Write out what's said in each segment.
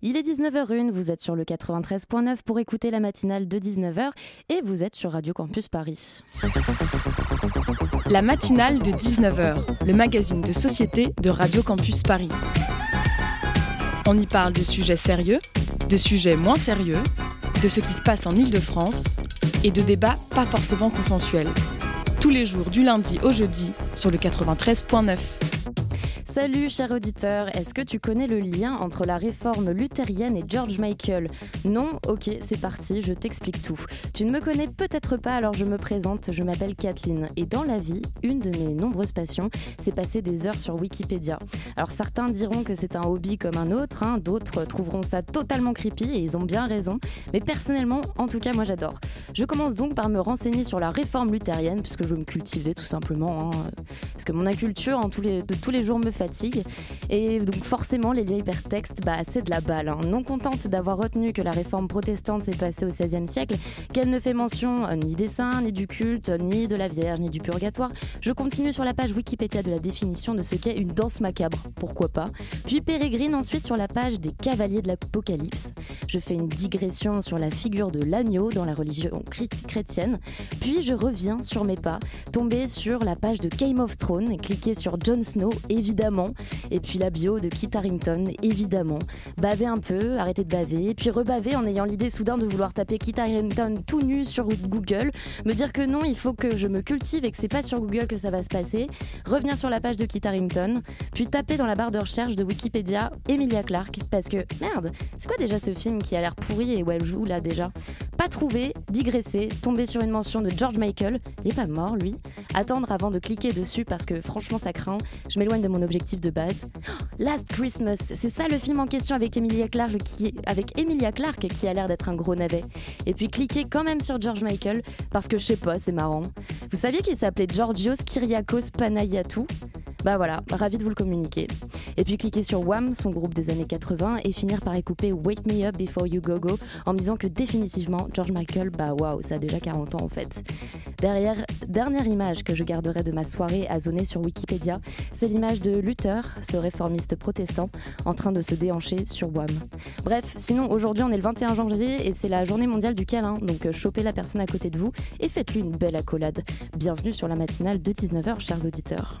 Il est 19h01, vous êtes sur le 93.9 pour écouter la matinale de 19h et vous êtes sur Radio Campus Paris. La matinale de 19h, le magazine de société de Radio Campus Paris. On y parle de sujets sérieux, de sujets moins sérieux, de ce qui se passe en Ile-de-France et de débats pas forcément consensuels. Tous les jours du lundi au jeudi sur le 93.9. Salut cher auditeur, est-ce que tu connais le lien entre la réforme luthérienne et George Michael? Non? Ok, c'est parti, je t'explique tout. Tu ne me connais peut-être pas, alors je me présente, je m'appelle Kathleen. Et dans la vie, une de mes nombreuses passions, c'est passer des heures sur Wikipédia. Alors certains diront que c'est un hobby comme un autre, hein, d'autres trouveront ça totalement creepy et ils ont bien raison. Mais personnellement, en tout cas, moi j'adore. Je commence donc par me renseigner sur la réforme luthérienne, puisque je veux me cultiver tout simplement. Hein, parce que mon les, de tous les jours me fatigue et donc forcément, les liens hypertextes, bah, c'est de la balle. Hein. Non contente d'avoir retenu que la réforme protestante s'est passée au XVIe siècle, qu'elle ne fait mention euh, ni des saints, ni du culte, ni de la Vierge, ni du purgatoire, je continue sur la page Wikipédia de la définition de ce qu'est une danse macabre, pourquoi pas? Puis pérégrine ensuite sur la page des cavaliers de l'Apocalypse. Je fais une digression sur la figure de l'agneau dans la religion chrétienne. Puis je reviens sur mes pas, tomber sur la page de Game of Thrones cliquer sur Jon Snow, évidemment, et puis la bio de Kit Harington, évidemment. Baver un peu, arrêter de baver, puis rebaver en ayant l'idée soudain de vouloir taper Kit Harington tout nu sur Google, me dire que non, il faut que je me cultive et que c'est pas sur Google que ça va se passer, revenir sur la page de Kit Harington, puis taper dans la barre de recherche de Wikipédia Emilia Clarke, parce que merde, c'est quoi déjà ce film qui a l'air pourri et où elle joue là déjà? Pas trouver, digresser, tomber sur une mention de George Michael, il est pas mort lui, attendre avant de cliquer dessus parce que franchement ça craint, je m'éloigne de mon objectif de base. Last Christmas, c'est ça le film en question avec Emilia Clarke qui, avec Emilia Clarke qui a l'air d'être un gros navet. Et puis cliquez quand même sur George Michael parce que je sais pas, c'est marrant. Vous saviez qu'il s'appelait Georgios Kyriakos Panayatou bah voilà, ravi de vous le communiquer. Et puis cliquez sur Wham, son groupe des années 80, et finir par écouper Wake Me Up Before You Go Go en me disant que définitivement George Michael, bah waouh, ça a déjà 40 ans en fait. Derrière, dernière image que je garderai de ma soirée à zoner sur Wikipédia, c'est l'image de Luther, ce réformiste protestant, en train de se déhancher sur Wham. Bref, sinon aujourd'hui on est le 21 janvier et c'est la journée mondiale du câlin, donc euh, chopez la personne à côté de vous et faites-lui une belle accolade. Bienvenue sur la matinale de 19h, chers auditeurs.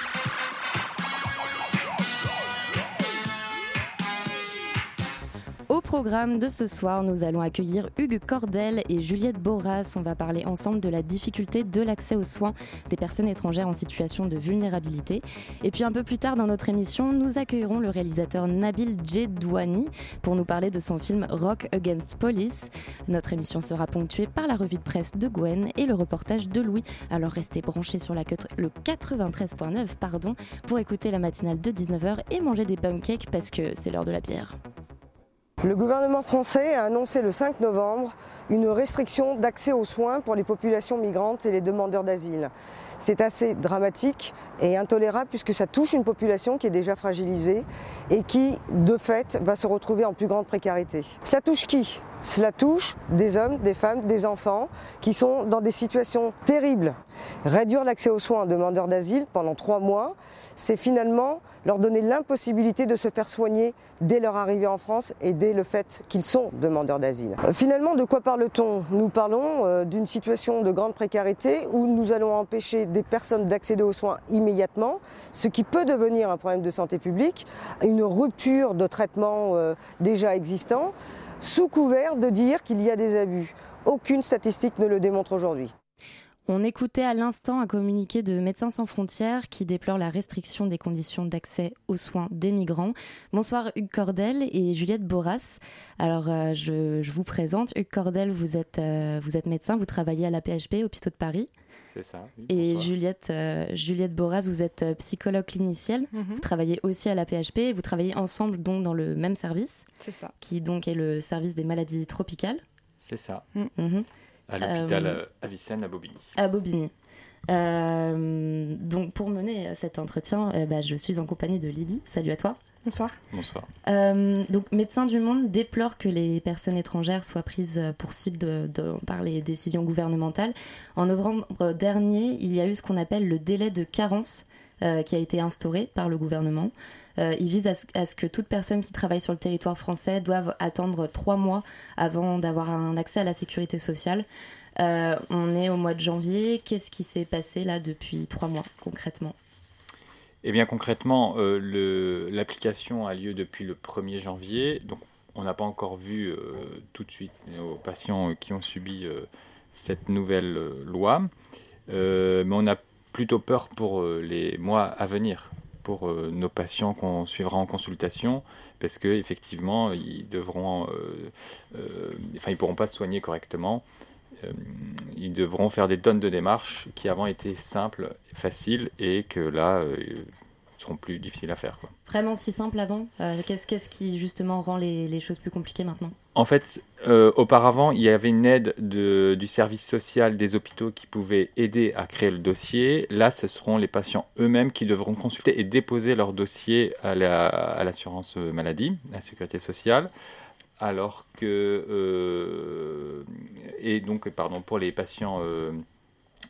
programme de ce soir, nous allons accueillir Hugues Cordel et Juliette Boras. On va parler ensemble de la difficulté de l'accès aux soins des personnes étrangères en situation de vulnérabilité. Et puis un peu plus tard dans notre émission, nous accueillerons le réalisateur Nabil Djedouani pour nous parler de son film Rock Against Police. Notre émission sera ponctuée par la revue de presse de Gwen et le reportage de Louis. Alors restez branchés sur la, le 93.9 pardon, pour écouter la matinale de 19h et manger des pancakes parce que c'est l'heure de la bière. Le gouvernement français a annoncé le 5 novembre une restriction d'accès aux soins pour les populations migrantes et les demandeurs d'asile. C'est assez dramatique et intolérable puisque ça touche une population qui est déjà fragilisée et qui, de fait, va se retrouver en plus grande précarité. Cela touche qui? Cela touche des hommes, des femmes, des enfants qui sont dans des situations terribles. Réduire l'accès aux soins aux demandeurs d'asile pendant trois mois, c'est finalement leur donner l'impossibilité de se faire soigner dès leur arrivée en France et dès le fait qu'ils sont demandeurs d'asile. Euh, finalement, de quoi parle-t-on? Nous parlons euh, d'une situation de grande précarité où nous allons empêcher des personnes d'accéder aux soins immédiatement, ce qui peut devenir un problème de santé publique, une rupture de traitement euh, déjà existant, sous couvert de dire qu'il y a des abus. Aucune statistique ne le démontre aujourd'hui. On écoutait à l'instant un communiqué de Médecins sans frontières qui déplore la restriction des conditions d'accès aux soins des migrants. Bonsoir Hugues Cordel et Juliette Boras. Alors euh, je, vous présente. Hugues Cordel, vous êtes, euh, vous êtes médecin, vous travaillez à la PHP, hôpital de Paris. C'est ça. et Juliette, euh, Juliette Boras, vous êtes psychologue clinicienne. Mhm. Vous travaillez aussi à la PHP. Vous travaillez ensemble donc dans le même service. C'est ça. Qui donc est le service des maladies tropicales. C'est ça. Mhm. À l'hôpital euh, Avicenne à Bobigny. À Bobigny. Euh, donc pour mener cet entretien, euh, bah, je suis en compagnie de Lily. Salut à toi. Bonsoir. Bonsoir. donc Médecins du Monde déplore que les personnes étrangères soient prises pour cible de, par les décisions gouvernementales. En novembre dernier, il y a eu ce qu'on appelle le délai de carence qui a été instauré par le gouvernement. il vise à ce, que toute personne qui travaille sur le territoire français doive attendre trois mois avant d'avoir un accès à la sécurité sociale. on est au mois de janvier. Qu'est-ce qui s'est passé là depuis trois mois concrètement? Eh bien concrètement, l'application a lieu depuis le 1er janvier. Donc on n'a pas encore vu tout de suite nos patients qui ont subi cette nouvelle loi. mais on a plutôt peur pour euh, les mois à venir, pour euh, nos patients qu'on suivra en consultation, parce qu'effectivement, ils devront, euh, enfin, ils pourront pas se soigner correctement. ils devront faire des tonnes de démarches qui avant étaient simples, faciles, et que là, seront plus difficiles à faire. Quoi. Vraiment si simple avant euh, qu'est-ce, qui justement rend les, choses plus compliquées maintenant? En fait, euh, auparavant, il y avait une aide de, du service social des hôpitaux qui pouvait aider à créer le dossier. Là, ce seront les patients eux-mêmes qui devront consulter et déposer leur dossier à, la, à l'assurance maladie, à la sécurité sociale alors que euh, et donc pardon pour les patients euh,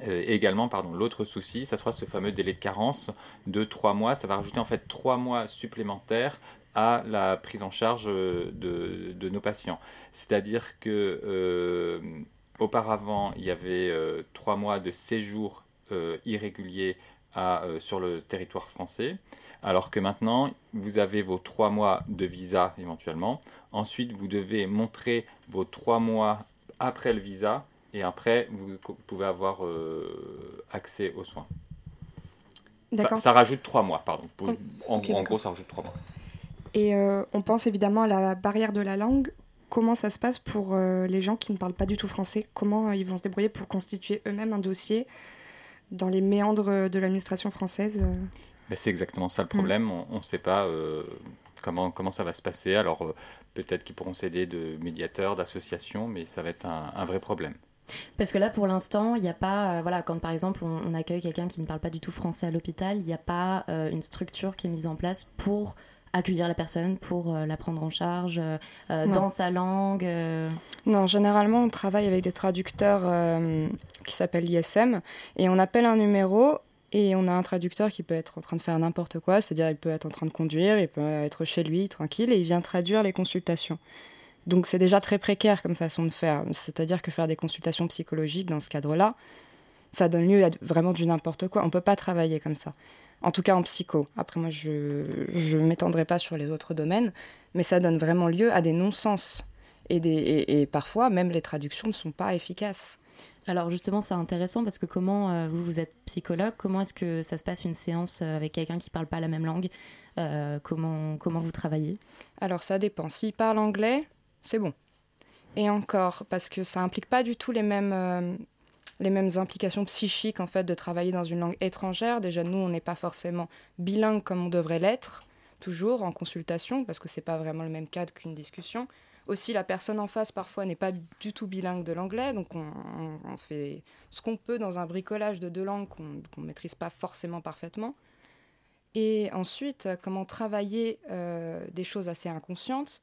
également, pardon, l'autre souci, ça sera ce fameux délai de carence de 3 mois. Ça va rajouter en fait 3 mois supplémentaires à la prise en charge euh, de, nos patients. C'est-à-dire que euh, auparavant, il y avait 3 mois de séjour irrégulier à, sur le territoire français, alors que maintenant, vous avez vos 3 mois de visa éventuellement. Ensuite, vous devez montrer vos 3 mois après le visa et après, vous pouvez avoir euh, accès aux soins. D'accord. Ça, rajoute trois mois, pardon. en, gros, ça rajoute trois mois. Et euh, on pense évidemment à la barrière de la langue. Comment ça se passe pour euh, les gens qui ne parlent pas du tout français? Comment ils vont se débrouiller pour constituer eux-mêmes un dossier dans les méandres de l'administration française? Ben, C'est exactement ça le problème. Mm. On ne sait pas comment, comment ça va se passer. Alors peut-être qu'ils pourront s'aider de médiateurs, d'associations, mais ça va être un vrai problème. Parce que là, pour l'instant, il n'y a pas, euh, voilà, quand par exemple on, accueille quelqu'un qui ne parle pas du tout français à l'hôpital, il n'y a pas euh, une structure qui est mise en place pour accueillir la personne, pour euh, la prendre en charge dans sa langue. Non, généralement, on travaille avec des traducteurs qui s'appellent ISM et on appelle un numéro. Et on a un traducteur qui peut être en train de faire n'importe quoi, c'est-à-dire il peut être en train de conduire, il peut être chez lui tranquille et il vient traduire les consultations. Donc c'est déjà très précaire comme façon de faire. C'est-à-dire que faire des consultations psychologiques dans ce cadre-là, ça donne lieu à vraiment du n'importe quoi. On ne peut pas travailler comme ça. En tout cas en psycho. Après moi, je ne m'étendrai pas sur les autres domaines, mais ça donne vraiment lieu à des non-sens. Et, et, parfois, même les traductions ne sont pas efficaces. Alors justement, c'est intéressant parce que comment, euh, vous, vous êtes psychologue, comment est-ce que ça se passe une séance euh, avec quelqu'un qui ne parle pas la même langue? Euh, comment, comment vous travaillez? Alors ça dépend. S'il parle anglais, c'est bon. Et encore, parce que ça implique pas du tout les mêmes, euh, les mêmes implications psychiques en fait de travailler dans une langue étrangère. Déjà, nous, on n'est pas forcément bilingue comme on devrait l'être, toujours en consultation, parce que c'est pas vraiment le même cadre qu'une discussion. Aussi, la personne en face, parfois, n'est pas du tout bilingue de l'anglais, donc on, fait ce qu'on peut dans un bricolage de deux langues qu'on ne maîtrise pas forcément parfaitement. Et ensuite, comment travailler euh, des choses assez inconscientes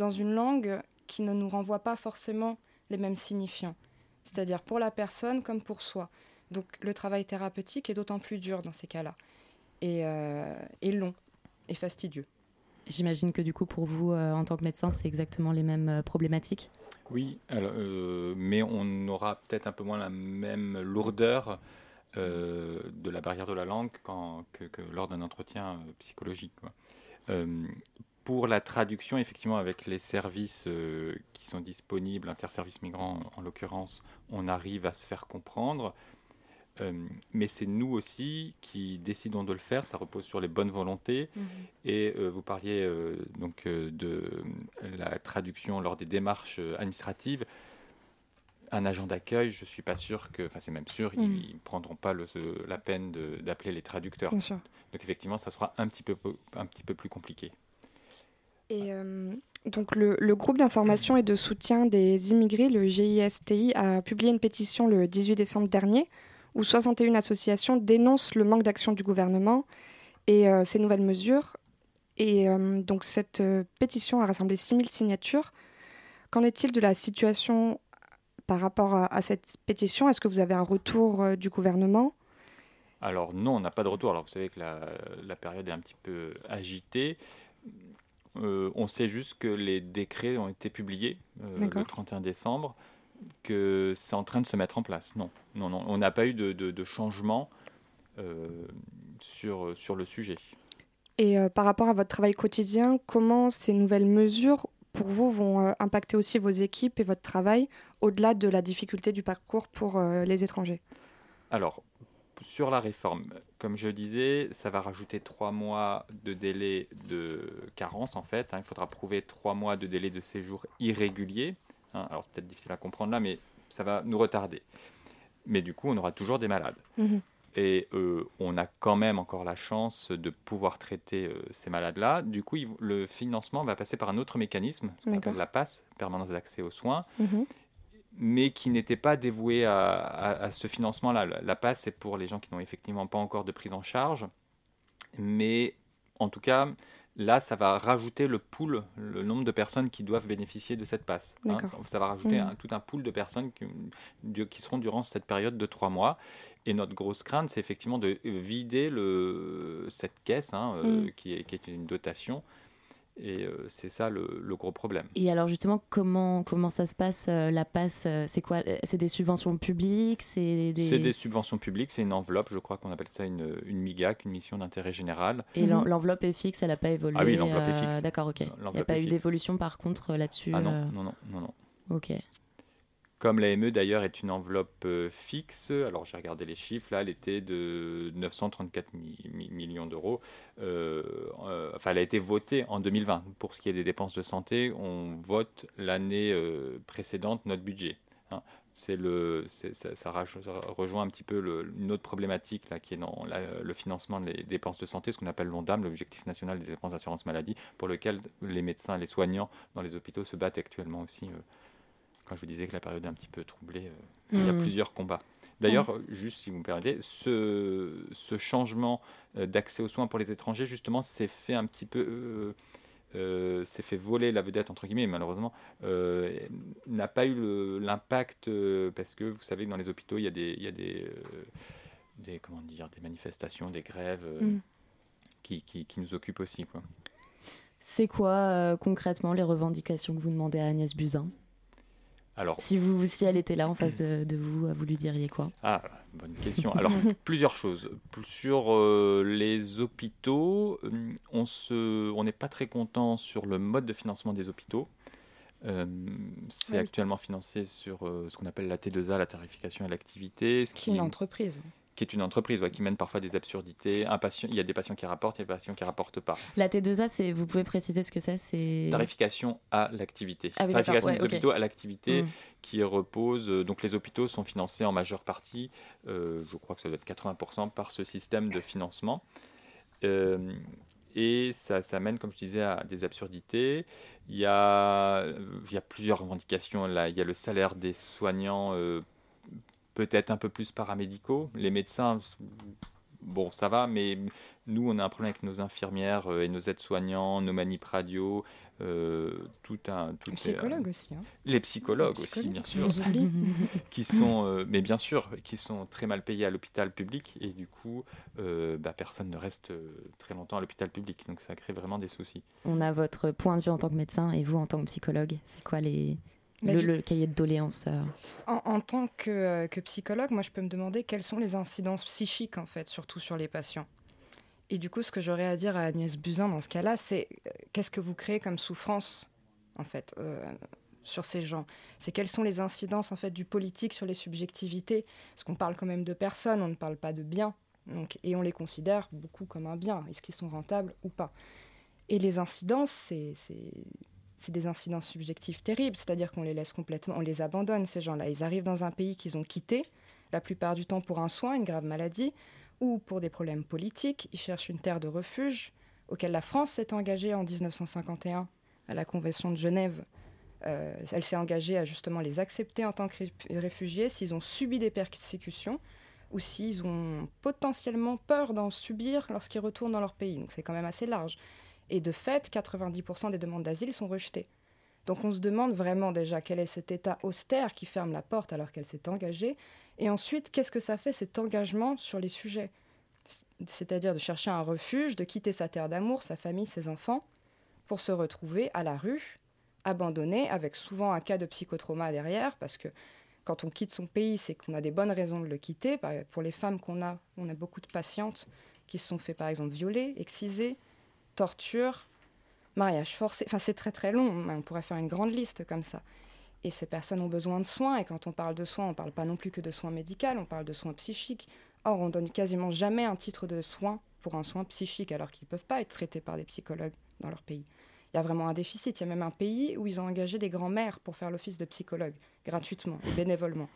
dans une langue qui ne nous renvoie pas forcément les mêmes signifiants, c'est-à-dire pour la personne comme pour soi. Donc le travail thérapeutique est d'autant plus dur dans ces cas-là, et, euh, long, et fastidieux. J'imagine que du coup, pour vous, euh, en tant que médecin, c'est exactement les mêmes euh, problématiques? Oui, mais on aura peut-être un peu moins la même lourdeur de la barrière de la langue que, que, lors d'un entretien psychologique. Quoi pour la traduction, effectivement, avec les services euh, qui sont disponibles, interservices migrants en l'occurrence, on arrive à se faire comprendre. Euh, mais c'est nous aussi qui décidons de le faire, ça repose sur les bonnes volontés. Mhm. Et euh, vous parliez donc de la traduction lors des démarches administratives. Un agent d'accueil, je ne suis pas sûr que, enfin c'est même sûr, ils ne mhm. prendront pas le, la peine d'appeler les traducteurs. Donc effectivement, ça sera un petit peu, un petit peu plus compliqué. Euh, donc le, groupe d'information et de soutien des immigrés, le GISTI, a publié une pétition le 18 décembre dernier où 61 associations dénoncent le manque d'action du gouvernement et euh, ces nouvelles mesures. Et euh, donc cette pétition a rassemblé 6000 signatures. Qu'en est-il de la situation par rapport à, à cette pétition? Est-ce que vous avez un retour du gouvernement? Alors non, on n'a pas de retour. Alors vous savez que la, période est un petit peu agitée. Euh, on sait juste que les décrets ont été publiés le 31 décembre, que c'est en train de se mettre en place. Non, non, non, on n'a pas eu de, changement sur, sur le sujet. Et par rapport à votre travail quotidien, comment ces nouvelles mesures pour vous vont euh, impacter aussi vos équipes et votre travail au-delà de la difficulté du parcours pour euh, les étrangers? Alors, sur la réforme, comme je disais, ça va rajouter trois mois de délai de carence en fait. Hein. il faudra prouver trois mois de délai de séjour irrégulier. Hein. alors c'est peut-être difficile à comprendre là, mais ça va nous retarder. Mais du coup, on aura toujours des malades. Mmh et euh, on a quand même encore la chance de pouvoir traiter euh, ces malades-là. Du coup, le financement va passer par un autre mécanisme, qu'on appelle la PASS, permanence d'accès aux soins, mhm. Mais qui n'était pas dévoué à, ce financement-là. La PASS, c'est pour les gens qui n'ont effectivement pas encore de prise en charge, mais en tout cas, Là, ça va rajouter le pool, le nombre de personnes qui doivent bénéficier de cette passe. Hein. ça va rajouter mmh. tout un pool de personnes qui, seront durant cette période de trois mois. Et notre grosse crainte, c'est effectivement de vider cette caisse, hein, euh, mmh. qui, est, une dotation, et euh, c'est ça le, gros problème. Et alors justement, comment, comment ça se passe euh, La passe, euh, c'est quoi C'est des subventions publiques C'est des... des... subventions publiques, c'est une enveloppe, je crois qu'on appelle ça une, une MIGAC, une mission d'intérêt général. Et mhm. l'enveloppe est fixe, elle n'a pas évolué Ah oui, l'enveloppe est fixe. D'accord, ok. Il n'y a pas eu d'évolution par contre là-dessus Ah non, non, non, non, non. Ok. Comme l'AME d'ailleurs est une enveloppe euh, fixe, alors j'ai regardé les chiffres, là elle était de 934 millions d'euros, euh, euh, enfin elle a été votée en 2020. Pour ce qui est des dépenses de santé, on vote l'année précédente notre budget. Hein. Le, ça, rejoint un petit peu une autre problématique là, qui est dans le financement des dépenses de santé, ce qu'on appelle l'ONDAM, l'objectif national des dépenses d'assurance maladie, pour lequel les médecins les soignants dans les hôpitaux se battent actuellement aussi quand je vous disais que la période est un petit peu troublée, euh, il y a mm. plusieurs combats. D'ailleurs, mm. juste si vous me permettez, ce, ce changement euh, d'accès aux soins pour les étrangers, justement, s'est fait un petit peu. Euh, s'est fait voler la vedette entre guillemets malheureusement n'a pas eu l'impact parce que vous savez que dans les hôpitaux il y a des il y a des, des comment dire des manifestations des grèves mm. qui, qui, qui, nous occupent aussi quoi c'est quoi concrètement les revendications que vous demandez à Agnès Buzyn? Si, vous, si elle était là en face de, vous, vous lui diriez quoi? Ah, bonne question. Alors, plusieurs choses. Sur euh, les hôpitaux, euh, on se, on n'est pas très content sur le mode de financement des hôpitaux. Euh, c'est actuellement financé sur ce qu'on appelle la T2A, la tarification à l'activité. Ce qui est une entreprise qui est une entreprise qui mène parfois des absurdités. Un patient, il y a des patients qui rapportent, il y a des patients qui rapportent pas. La T2A, c'est, vous pouvez préciser ce que c'est c'est... Tarification à l'activité. Ah Tarification des hôpitaux à l'activité mmh. qui repose. Euh, donc les hôpitaux sont financés en majeure partie, euh, je crois que ça doit être 80% par ce système de financement. Euh, et ça, ça, mène, comme je disais, à des absurdités. Il y a, il y a plusieurs revendications. Là. Il y a le salaire des soignants peut-être un peu plus paramédicaux. Les médecins, bon, ça va, mais nous, on a un problème avec nos infirmières euh, et nos aides-soignants, nos manip radio, euh, tout un. Tout les psychologues aussi. Hein. Les psychologues, aussi, bien sûr. qui sont, euh, mais bien sûr, qui sont très mal payés à l'hôpital public et du coup, bah, personne ne reste très longtemps à l'hôpital public. Donc ça crée vraiment des soucis. On a votre point de vue en tant que médecin et vous en tant que psychologue. C'est quoi les, le, cahier de doléances euh. en, tant que, que, psychologue, moi, je peux me demander quelles sont les incidences psychiques, en fait, surtout sur les patients. Et du coup, ce que j'aurais à dire à Agnès Buzyn dans ce cas-là, c'est euh, qu'est-ce que vous créez comme souffrance, en fait, euh, sur ces gens? C'est quelles sont les incidences, en fait, du politique sur les subjectivités? Parce qu'on parle quand même de personnes, on ne parle pas de biens. Donc, et on les considère beaucoup comme un bien. Est-ce qu'ils sont rentables ou pas? Et les incidences, c'est c'est des incidents subjectifs terribles, c'est-à-dire qu'on les laisse complètement, on les abandonne, ces gens-là. Ils arrivent dans un pays qu'ils ont quitté, la plupart du temps pour un soin, une grave maladie, ou pour des problèmes politiques. Ils cherchent une terre de refuge, auquel la France s'est engagée en 1951 à la Convention de Genève. Euh, elle s'est engagée à justement les accepter en tant que réfugiés s'ils ont subi des persécutions ou s'ils ont potentiellement peur d'en subir lorsqu'ils retournent dans leur pays. Donc c'est quand même assez large. Et de fait, 90% des demandes d'asile sont rejetées. Donc on se demande vraiment déjà quel est cet État austère qui ferme la porte alors qu'elle s'est engagée. Et ensuite, qu'est-ce que ça fait cet engagement sur les sujets? C'est-à-dire de chercher un refuge, de quitter sa terre d'amour, sa famille, ses enfants, pour se retrouver à la rue, abandonné, avec souvent un cas de psychotrauma derrière, parce que quand on quitte son pays, c'est qu'on a des bonnes raisons de le quitter. Pour les femmes qu'on a, on a beaucoup de patientes qui se sont fait par exemple violer, exciser, torture, mariage forcé. Enfin, c'est très très long. On pourrait faire une grande liste comme ça. Et ces personnes ont besoin de soins. Et quand on parle de soins, on ne parle pas non plus que de soins médicaux, on parle de soins psychiques. Or, on donne quasiment jamais un titre de soin pour un soin psychique, alors qu'ils ne peuvent pas être traités par des psychologues dans leur pays. Il y a vraiment un déficit. Il y a même un pays où ils ont engagé des grands-mères pour faire l'office de psychologue, gratuitement et bénévolement.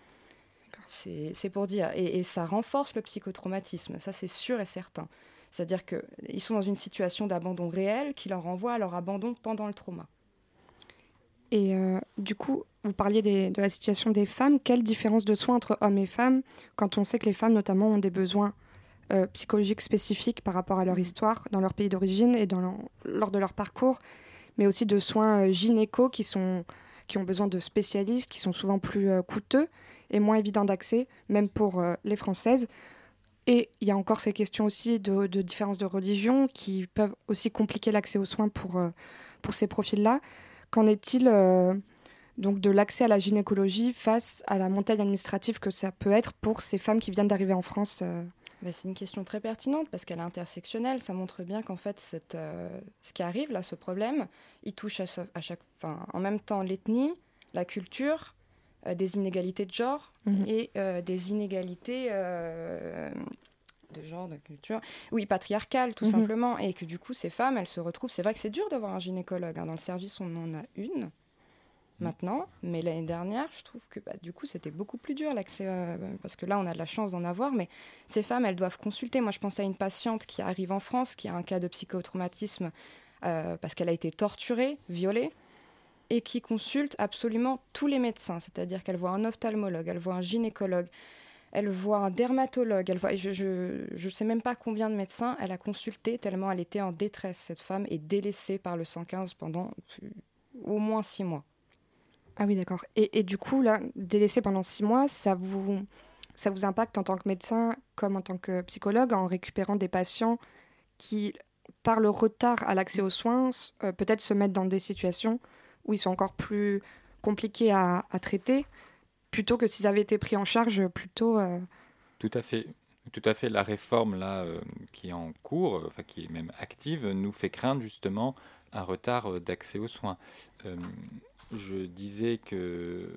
C'est pour dire. Et, et, ça renforce le psychotraumatisme, ça c'est sûr et certain. C'est-à-dire qu'ils sont dans une situation d'abandon réel qui leur renvoie à leur abandon pendant le trauma. Et euh, du coup, vous parliez de la situation des femmes. Quelle différence de soins entre hommes et femmes quand on sait que les femmes, notamment, ont des besoins euh, psychologiques spécifiques par rapport à leur histoire, dans leur pays d'origine et dans lors de leur parcours, mais aussi de soins euh, gynéco qui, sont, qui ont besoin de spécialistes, qui sont souvent plus coûteux et moins évidents d'accès, même pour les Françaises. Et il y a encore ces questions aussi de, de différence de religion qui peuvent aussi compliquer l'accès aux soins pour, pour ces profils-là. Qu'en est-il euh, donc de l'accès à la gynécologie face à la montagne administrative que ça peut être pour ces femmes qui viennent d'arriver en France euh? C'est une question très pertinente parce qu'elle est intersectionnelle. Ça montre bien qu'en fait, euh, ce qui arrive là, ce problème, il touche à chaque, en même temps l'ethnie, la culture, des inégalités de genre mhm. et des inégalités de genre, de culture, oui, patriarcale tout mhm. simplement, et que du coup ces femmes, elles se retrouvent, c'est vrai que c'est dur d'avoir un gynécologue, hein. dans le service on en a une mhm. maintenant, mais l'année dernière, je trouve que bah, du coup c'était beaucoup plus dur l'accès, euh, parce que là on a de la chance d'en avoir, mais ces femmes, elles doivent consulter. Moi je pense à une patiente qui arrive en France, qui a un cas de psychotraumatisme euh, parce qu'elle a été torturée, violée, et qui consulte absolument tous les médecins, c'est-à-dire qu'elle voit un ophtalmologue, elle voit un gynécologue, elle voit un dermatologue, elle voit, je ne sais même pas combien de médecins elle a consulté tellement elle était en détresse, cette femme, est délaissée par le 115 pendant au moins six mois. Ah oui, d'accord. Et, du coup, là, délaissée pendant six mois, ça vous, ça vous impacte en tant que médecin comme en tant que psychologue en récupérant des patients qui, par le retard à l'accès aux soins, euh, peut-être se mettent dans des situations où ils sont encore plus compliqués à traiter plutôt que s'ils avaient été pris en charge plus tôt. Euh. Tout à fait. Tout à fait. La réforme là, euh, qui est en cours, euh, enfin qui est même active, nous fait craindre justement un retard d'accès aux soins. je disais qu'il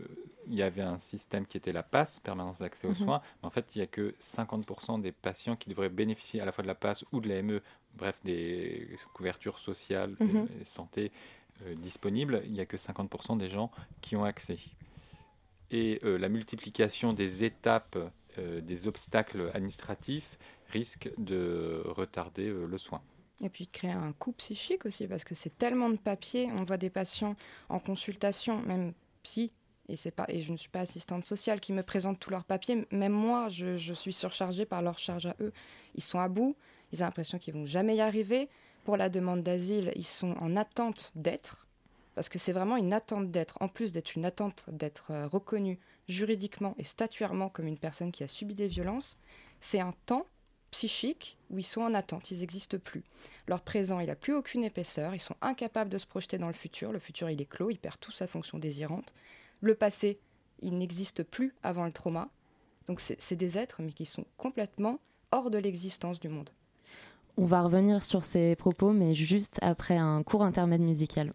y avait un système qui était la PASS, permanence d'accès aux mhm. soins, mais en fait, il n'y a que 50% des patients qui devraient bénéficier à la fois de la PASS ou de l'AME, bref, des couvertures sociales, et santé disponibles. Il n'y a que 50% des gens qui ont accès et euh, la multiplication des étapes, euh, des obstacles administratifs risque de retarder euh, le soin. Et puis créer un coût psychique aussi, parce que c'est tellement de papiers. On voit des patients en consultation, même psy, et, pas, et je ne suis pas assistante sociale, qui me présentent tous leurs papiers. Même moi, je, je suis surchargée par leur charge à eux. Ils sont à bout, ils ont l'impression qu'ils vont jamais y arriver. Pour la demande d'asile, ils sont en attente d'être parce que c'est vraiment une attente d'être, en plus d'être une attente d'être euh, reconnue juridiquement et statuairement comme une personne qui a subi des violences, c'est un temps psychique où ils sont en attente, ils n'existent plus. Leur présent, il n'a plus aucune épaisseur, ils sont incapables de se projeter dans le futur, le futur, il est clos, il perd toute sa fonction désirante. Le passé, il n'existe plus avant le trauma. Donc c'est des êtres, mais qui sont complètement hors de l'existence du monde. On va revenir sur ces propos, mais juste après un court intermède musical.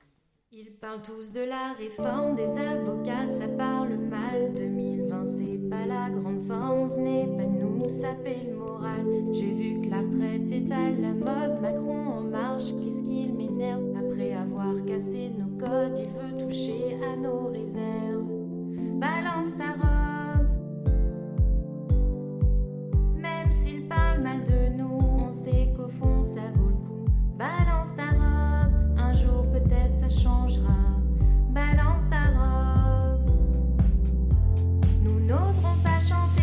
Ils parlent tous de la réforme des avocats, ça parle mal. 2020, c'est pas la grande forme, venez pas nous saper le moral. J'ai vu que la retraite est à la mode, Macron en marche, qu'est-ce qu'il m'énerve? Après avoir cassé nos codes, il veut toucher à nos réserves. Balance ta robe, ça vaut le coup. Balance ta robe jour peut-être ça changera. Balance ta robe. Nous n'oserons pas chanter.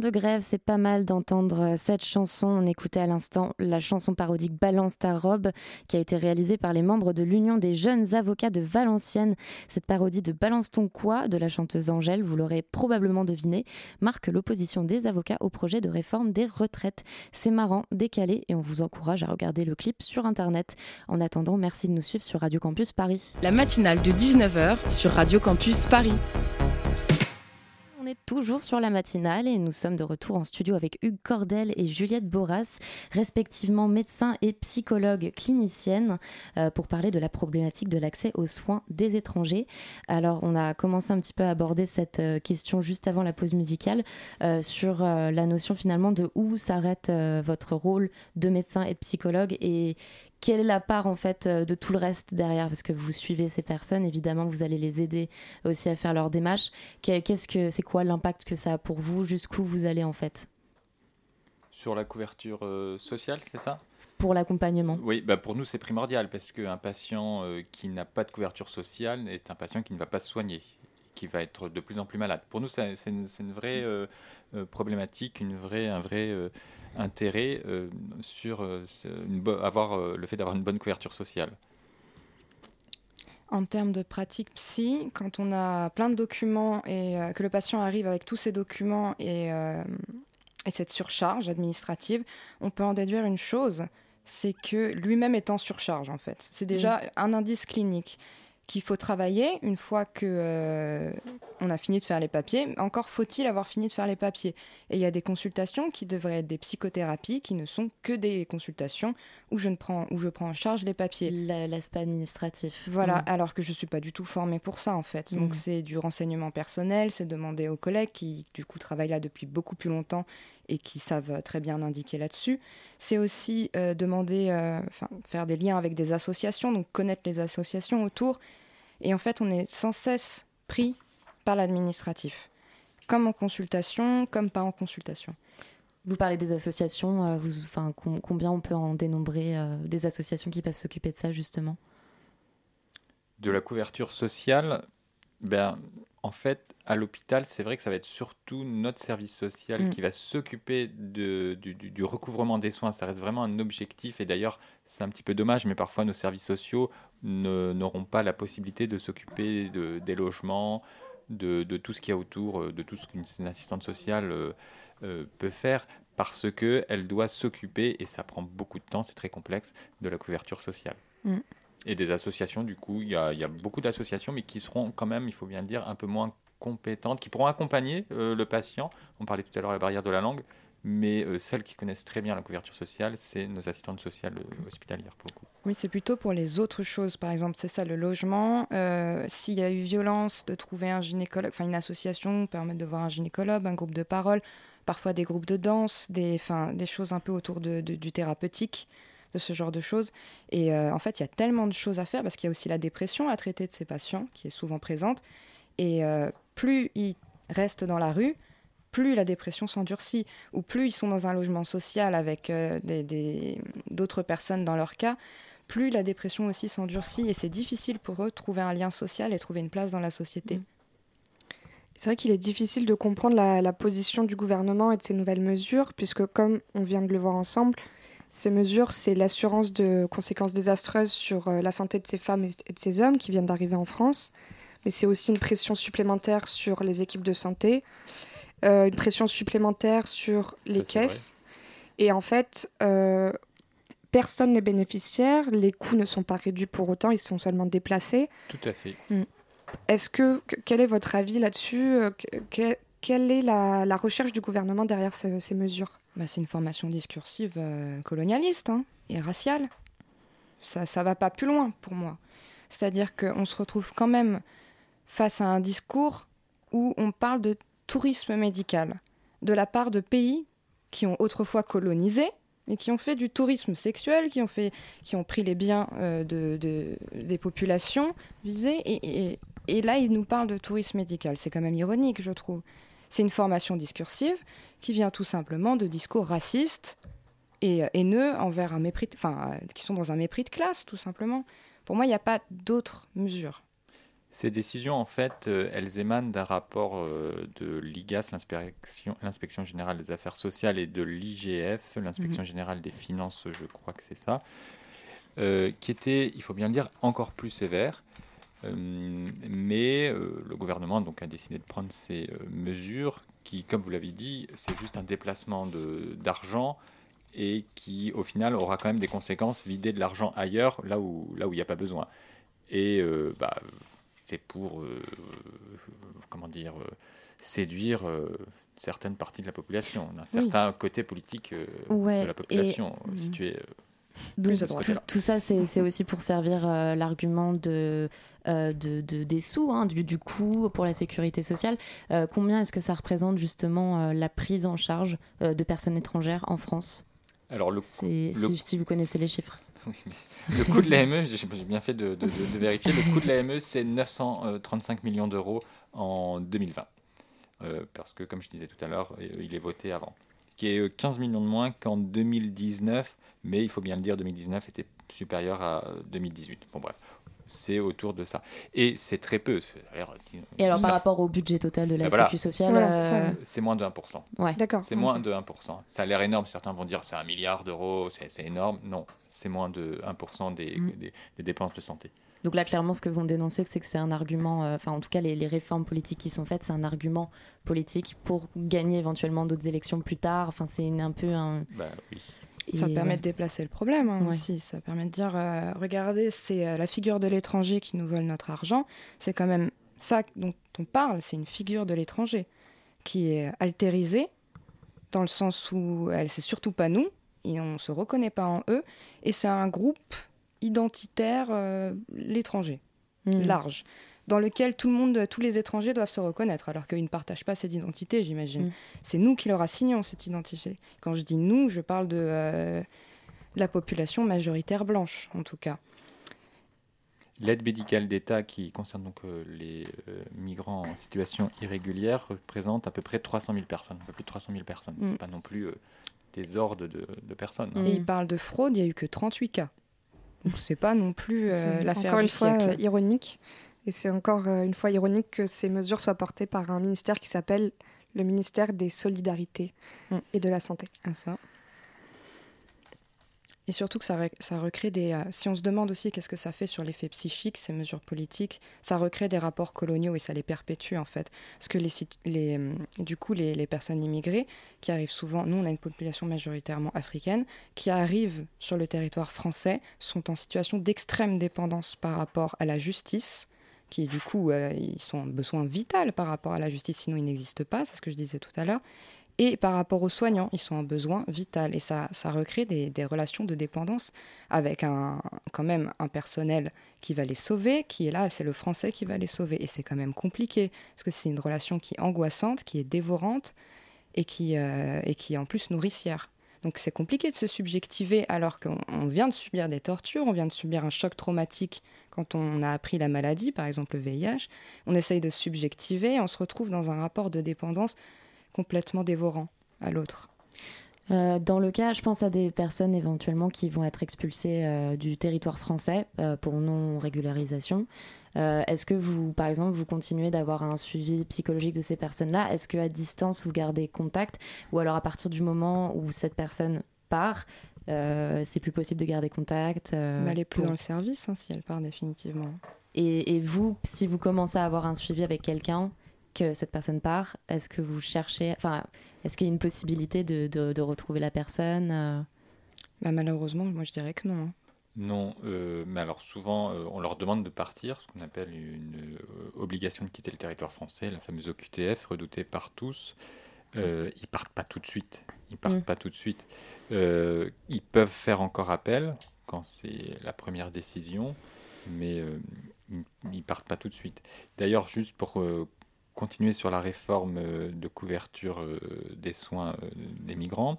De grève, c'est pas mal d'entendre euh, cette chanson. On écoutait à l'instant la chanson parodique Balance ta robe, qui a été réalisée par les membres de l'Union des jeunes avocats de Valenciennes. Cette parodie de Balance ton quoi de la chanteuse Angèle, vous l'aurez probablement deviné, marque l'opposition des avocats au projet de réforme des retraites. C'est marrant, décalé, et on vous encourage à regarder le clip sur Internet. En attendant, merci de nous suivre sur Radio Campus Paris. La matinale de 19h sur Radio Campus Paris. On est toujours sur la matinale et nous sommes de retour en studio avec Hugues Cordel et Juliette Boras, respectivement médecins et psychologues cliniciennes, euh, pour parler de la problématique de l'accès aux soins des étrangers. Alors, on a commencé un petit peu à aborder cette euh, question juste avant la pause musicale euh, sur la notion finalement de où s'arrête votre rôle de médecin et de psychologue et quelle est la part en fait euh, de tout le reste derrière? Parce que vous suivez ces personnes évidemment vous allez les aider aussi à faire leur démarche. Que- qu'est-ce que c'est quoi l'impact que ça a pour vous? Jusqu'où vous allez en fait? Sur la couverture euh, sociale, c'est ça? Pour l'accompagnement. Oui, bah pour nous c'est primordial parce qu'un patient euh, qui n'a pas de couverture sociale est un patient qui ne va pas se soigner, qui va être de plus en plus malade. Pour nous c'est une, vraie euh, euh, problématique, une vraie, un vrai euh, intérêt euh, sur euh, une avoir, euh, le fait d'avoir une bonne couverture sociale. En termes de pratique psy, quand on a plein de documents et euh, que le patient arrive avec tous ces documents et, euh, et cette surcharge administrative, on peut en déduire une chose, c'est que lui-même est en surcharge en fait. C'est déjà un indice clinique qu'il faut travailler une fois que euh, on a fini de faire les papiers. Encore faut-il avoir fini de faire les papiers. Et il y a des consultations qui devraient être des psychothérapies qui ne sont que des consultations où je, ne prends, où je prends en charge les papiers. La- l'aspect administratif Voilà, Mm. alors que je suis pas du tout formée pour ça en fait. Donc Mhm. c'est du renseignement personnel, c'est demander aux collègues qui du coup travaillent là depuis beaucoup plus longtemps et qui savent très bien indiquer là-dessus. C'est aussi euh, demander, euh, enfin faire des liens avec des associations, donc connaître les associations autour. Et en fait, on est sans cesse pris par l'administratif, comme en consultation, comme pas en consultation. vous parlez des associations euh, vous, enfin, com- combien on peut en dénombrer euh, des associations qui peuvent s'occuper de ça justement? De la couverture sociale, ben, en fait, à l'hôpital, c'est vrai que ça va être surtout notre service social Mm. qui va s'occuper du, du- du recouvrement des soins. Ça reste vraiment un objectif. Et d'ailleurs, c'est un petit peu dommage, mais parfois nos services sociaux n'auront pas la possibilité de s'occuper de- des logements, de, de tout ce qu'il y a autour, euh, de tout ce qu'une une assistante sociale euh, euh, peut faire, parce qu'elle doit s'occuper, et ça prend beaucoup de temps, c'est très complexe, de la couverture sociale. Mm. Et des associations, du coup, il y a, beaucoup d'associations, mais qui seront quand même, il faut bien le dire, un peu moins compétentes, qui pourront accompagner euh, le patient. On parlait tout à l'heure de la barrière de la langue, mais euh, celles qui connaissent très bien la couverture sociale, c'est nos assistantes sociales euh, hospitalières, pour le coup. Oui, c'est plutôt pour les autres choses. Par exemple, c'est ça, le logement. S'il y a eu violence, de trouver un gynécologue, enfin une association, permettre de voir un gynécologue, un groupe de parole, parfois des groupes de danse, des, des choses un peu autour du thérapeutique, de ce genre de choses. Et euh, en fait, il y a tellement de choses à faire parce qu'il y a aussi la dépression à traiter de ces patients, qui est souvent présente. Et euh, plus ils restent dans la rue, plus la dépression s'endurcit, ou plus ils sont dans un logement social avec euh, d'autres personnes dans leur cas, plus la dépression aussi s'endurcit et c'est difficile pour eux de trouver un lien social et trouver une place dans la société. Mm. C'est vrai qu'il est difficile de comprendre la, la, position du gouvernement et de ces nouvelles mesures, puisque comme on vient de le voir ensemble, ces mesures, c'est l'assurance de conséquences désastreuses sur euh, la santé de ces femmes et de ces hommes qui viennent d'arriver en France, mais c'est aussi une pression supplémentaire sur les équipes de santé, euh, une pression supplémentaire sur les Ça, caisses. Et en fait, euh, personne n'est bénéficiaire, les coûts ne sont pas réduits pour autant, ils sont seulement déplacés. Tout à fait. Mm. Est-ce que, quel est votre avis là-dessus que, Quelle est la, la, recherche du gouvernement derrière ce, ces mesures? Bah, C'est une formation discursive euh, colonialiste hein, et raciale. Ça ne va pas plus loin pour moi. C'est-à-dire qu'on se retrouve quand même face à un discours où on parle de tourisme médical de la part de pays qui ont autrefois colonisé, mais qui ont fait du tourisme sexuel, qui ont, fait, qui ont pris les biens euh, de, de, des populations visées, et, et, et là, il nous parle de tourisme médical. C'est quand même ironique, je trouve. C'est une formation discursive qui vient tout simplement de discours racistes et haineux envers un mépris, de, enfin, qui sont dans un mépris de classe, tout simplement. Pour moi, il n'y a pas d'autres mesures. Ces décisions, en fait, euh, elles émanent d'un rapport euh, de l'IGAS, l'inspection générale des affaires sociales, et de l'IGF, l'inspection mmh. générale des finances, je crois que c'est ça, euh, qui était, il faut bien le dire, encore plus sévère. Euh, mais euh, le gouvernement donc, a décidé de prendre ces euh, mesures qui, comme vous l'avez dit, c'est juste un déplacement d'argent et qui, au final, aura quand même des conséquences, vider de l'argent ailleurs, là où là où il n'y a pas besoin. Et bah, c'est pour, comment dire, séduire certaines parties de la population, d'un certain oui. côté politique ouais, de la population et... situé tout, tout, ça, c'est aussi pour servir euh, l'argument de, euh, de, de, des sous, hein, du, du, coût pour la sécurité sociale. Euh, combien est-ce que ça représente justement euh, la prise en charge euh, de personnes étrangères en France? Alors, le, le... Si, si, vous connaissez les chiffres. le coût de l'AME, j'ai bien fait de, de, vérifier, le coût de l'AME, c'est 935 millions d'euros en 2020. parce que, comme je disais tout à l'heure, il est voté avant. Ce qui est 15 millions de moins qu'en 2019 mais il faut bien le dire, 2019 était supérieur à 2018. Bon bref, c'est autour de ça. Et c'est très peu. Et alors ça... par rapport au budget total de la ben voilà. Sécu sociale voilà, euh... C'est moins de 1%. Ouais. D'accord. C'est moins de 1%. Ça a l'air énorme. Certains vont dire c'est un milliard d'euros, c'est énorme. Non, c'est moins de 1% des, mmh. des, des, dépenses de santé. Donc là, clairement, ce que vont dénoncer, c'est que c'est un argument, euh, enfin en tout cas les, les, réformes politiques qui sont faites, c'est un argument politique pour gagner éventuellement d'autres élections plus tard. Enfin, c'est un peu un... Bah, oui. Ça et permet ouais. de déplacer le problème hein, ouais. aussi. Ça permet de dire, euh, regardez, c'est euh, la figure de l'étranger qui nous vole notre argent. C'est quand même ça dont on parle, c'est une figure de l'étranger qui est altérisée dans le sens où elle c'est surtout pas nous et on se reconnaît pas en eux et c'est un groupe identitaire euh, l'étranger mmh. large dans lequel tout le monde, tous les étrangers doivent se reconnaître, alors qu'ils ne partagent pas cette identité, j'imagine. Mm. C'est nous qui leur assignons cette identité. Quand je dis nous, je parle de euh, la population majoritaire blanche, en tout cas. L'aide médicale d'État qui concerne donc euh, les euh, migrants en situation irrégulière représente à peu près 300 000 personnes, un peu plus de 300 000 personnes. Mm. C'est pas non plus des hordes de, de personnes. Hein. Et il parle de fraude, il n'y a eu que 38 cas. Donc c'est pas non plus euh, l'affaire du une fois siècle. ironique. Et c'est encore euh, une fois ironique que ces mesures soient portées par un ministère qui s'appelle le ministère des Solidarités mmh. et de la Santé. Ah, ça. Et surtout que ça, ça recrée des... Euh, si on se demande aussi qu'est-ce que ça fait sur l'effet psychique, ces mesures politiques, ça recrée des rapports coloniaux et ça les perpétue en fait. Parce que les, les, euh, du coup, les, les personnes immigrées qui arrivent souvent, nous on a une population majoritairement africaine, qui arrivent sur le territoire français, sont en situation d'extrême dépendance par rapport à la justice, qui du coup, euh, ils sont besoin vital par rapport à la justice, sinon ils n'existent pas, c'est ce que je disais tout à l'heure. Et par rapport aux soignants, ils sont en besoin vital. Et ça, ça recrée des, des, relations de dépendance avec un, quand même un personnel qui va les sauver, qui est là, c'est le français qui va les sauver. Et c'est quand même compliqué, parce que c'est une relation qui est angoissante, qui est dévorante, et qui, euh, et qui est en plus nourricière. Donc c'est compliqué de se subjectiver alors qu'on vient de subir des tortures, on vient de subir un choc traumatique quand on a appris la maladie, par exemple le VIH. On essaye de subjectiver, on se retrouve dans un rapport de dépendance complètement dévorant à l'autre. Euh, dans le cas, je pense à des personnes éventuellement qui vont être expulsées euh, du territoire français euh, pour non-régularisation. Est-ce que vous, par exemple, vous continuez d'avoir un suivi psychologique de ces personnes-là? Est-ce qu'à distance, vous gardez contact? Ou alors à partir du moment où cette personne part, c'est plus possible de garder contact Elle n'est plus dans le service hein, si elle part définitivement. Et, et, vous, si vous commencez à avoir un suivi avec quelqu'un, que cette personne part, est-ce que vous cherchez, enfin, est-ce qu'il y a une possibilité de, de, retrouver la personne euh bah, Malheureusement, moi je dirais que non. Hein. Non, euh, mais alors souvent euh, on leur demande de partir, ce qu'on appelle une obligation de quitter le territoire français, la fameuse OQTF redoutée par tous. Ils partent pas tout de suite. Ils partent mm. pas tout de suite. ils peuvent faire encore appel quand c'est la première décision, mais ils, ils partent pas tout de suite. D'ailleurs, juste pour continuer sur la réforme euh, de couverture euh, des soins euh, des migrants.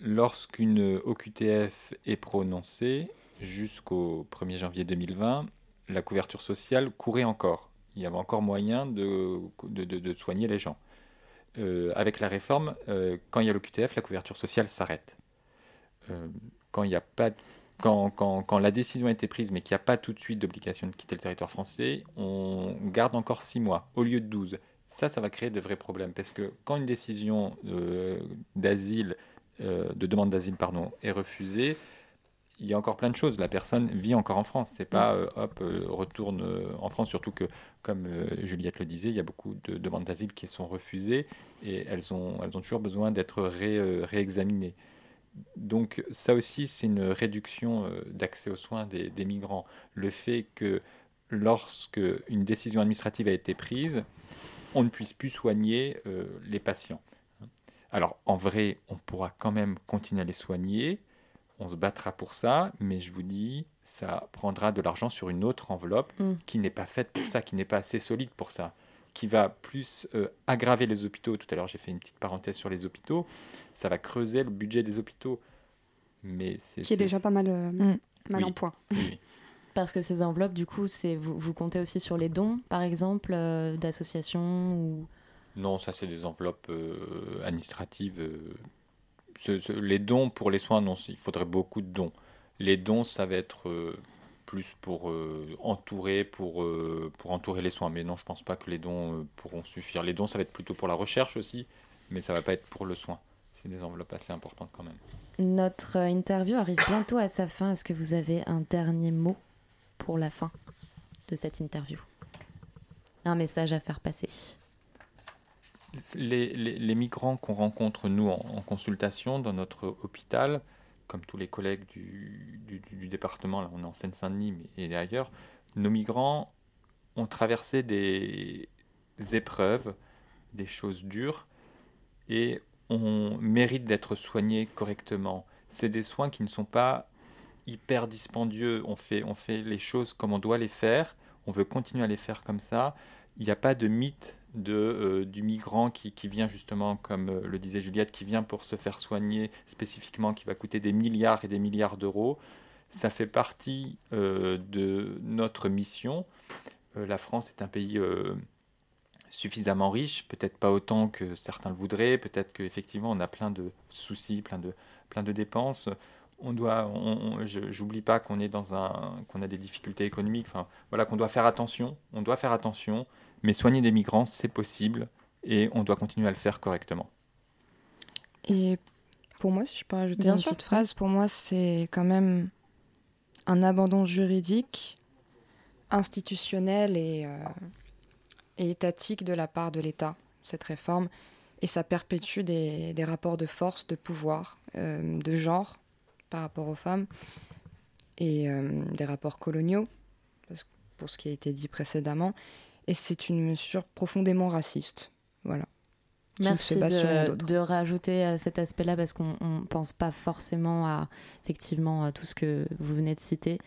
Lorsqu'une OQTF est prononcée, jusqu'au 1er janvier 2020, la couverture sociale courait encore. Il y avait encore moyen de, de, soigner les gens. Avec la réforme, quand il y a l'OQTF, la couverture sociale s'arrête. quand a pas quand, la décision a été prise, mais qu'il n'y a pas tout de suite d'obligation de quitter le territoire français, on garde encore 6 mois au lieu de 12. Ça, ça va créer de vrais problèmes, parce que quand une décision euh, d'asile, euh, de demande d'asile, pardon, est refusée, il y a encore plein de choses. La personne vit encore en France. C'est pas, mm. euh, hop, retourne en France. Surtout que, comme Juliette le disait, il y a beaucoup de demandes d'asile qui sont refusées et elles ont, elles ont toujours besoin d'être réexaminées donc ça aussi, c'est une réduction euh, d'accès aux soins des, migrants. Le fait que lorsque une décision administrative a été prise, on ne puisse plus soigner euh, les patients. Alors en vrai, on pourra quand même continuer à les soigner, on se battra pour ça, mais je vous dis, ça prendra de l'argent sur une autre enveloppe mm. qui n'est pas faite pour ça, qui n'est pas assez solide pour ça qui va plus euh, aggraver les hôpitaux. Tout à l'heure, j'ai fait une petite parenthèse sur les hôpitaux. Ça va creuser le budget des hôpitaux. Mais c'est, qui est, déjà pas mal, euh, mm. mal en point. Parce que ces enveloppes, du coup, c'est vous, vous comptez aussi sur les dons, par exemple, euh, d'associations ou... Non, ça, c'est des enveloppes administratives. Les dons pour les soins, non, il faudrait beaucoup de dons. Les dons, ça va être plus pour euh, entourer, pour, euh, pour entourer les soins. Mais non, je pense pas que les dons euh, pourront suffire. Les dons, ça va être plutôt pour la recherche aussi, mais ça va pas être pour le soin. C'est des enveloppes assez importantes quand même. Notre interview arrive bientôt à sa fin. Est-ce que vous avez un dernier mot pour la fin de cette interview? Un message à faire passer les, migrants qu'on rencontre, nous, en, consultation dans notre hôpital, comme tous les collègues du, département, là on est en Seine-Saint-Denis et ailleurs, nos migrants ont traversé des épreuves, des choses dures, et on mérite d'être soignés correctement. C'est des soins qui ne sont pas hyper dispendieux, on fait, on fait les choses comme on doit les faire, on veut continuer à les faire comme ça, il n'y a pas de mythe euh, du migrant qui, vient justement, comme euh, le disait Juliette, qui vient pour se faire soigner spécifiquement, qui va coûter des milliards et des milliards d'euros. Ça fait partie euh, de notre mission. la France est un pays suffisamment riche, peut-être pas autant que certains le voudraient, peut-être qu'effectivement on a plein de soucis, plein de, dépenses. On doit, j'oublie pas qu'on est dans un, qu'on a des difficultés économiques. Voilà, qu'on doit faire attention. On doit faire attention. Mais soigner des migrants, c'est possible et on doit continuer à le faire correctement. Et pour moi, si je peux rajouter une petite phrase, pour moi, c'est quand même un abandon juridique, institutionnel et, euh, et étatique de la part de l'État, cette réforme. Et ça perpétue des, des rapports de force, de pouvoir, euh, de genre par rapport aux femmes et euh, des rapports coloniaux, pour ce qui a été dit précédemment. Et c'est une mesure profondément raciste. Voilà. Merci de, de, rajouter euh, cet aspect-là parce qu'on ne pense pas forcément à effectivement à tout ce que vous venez de citer.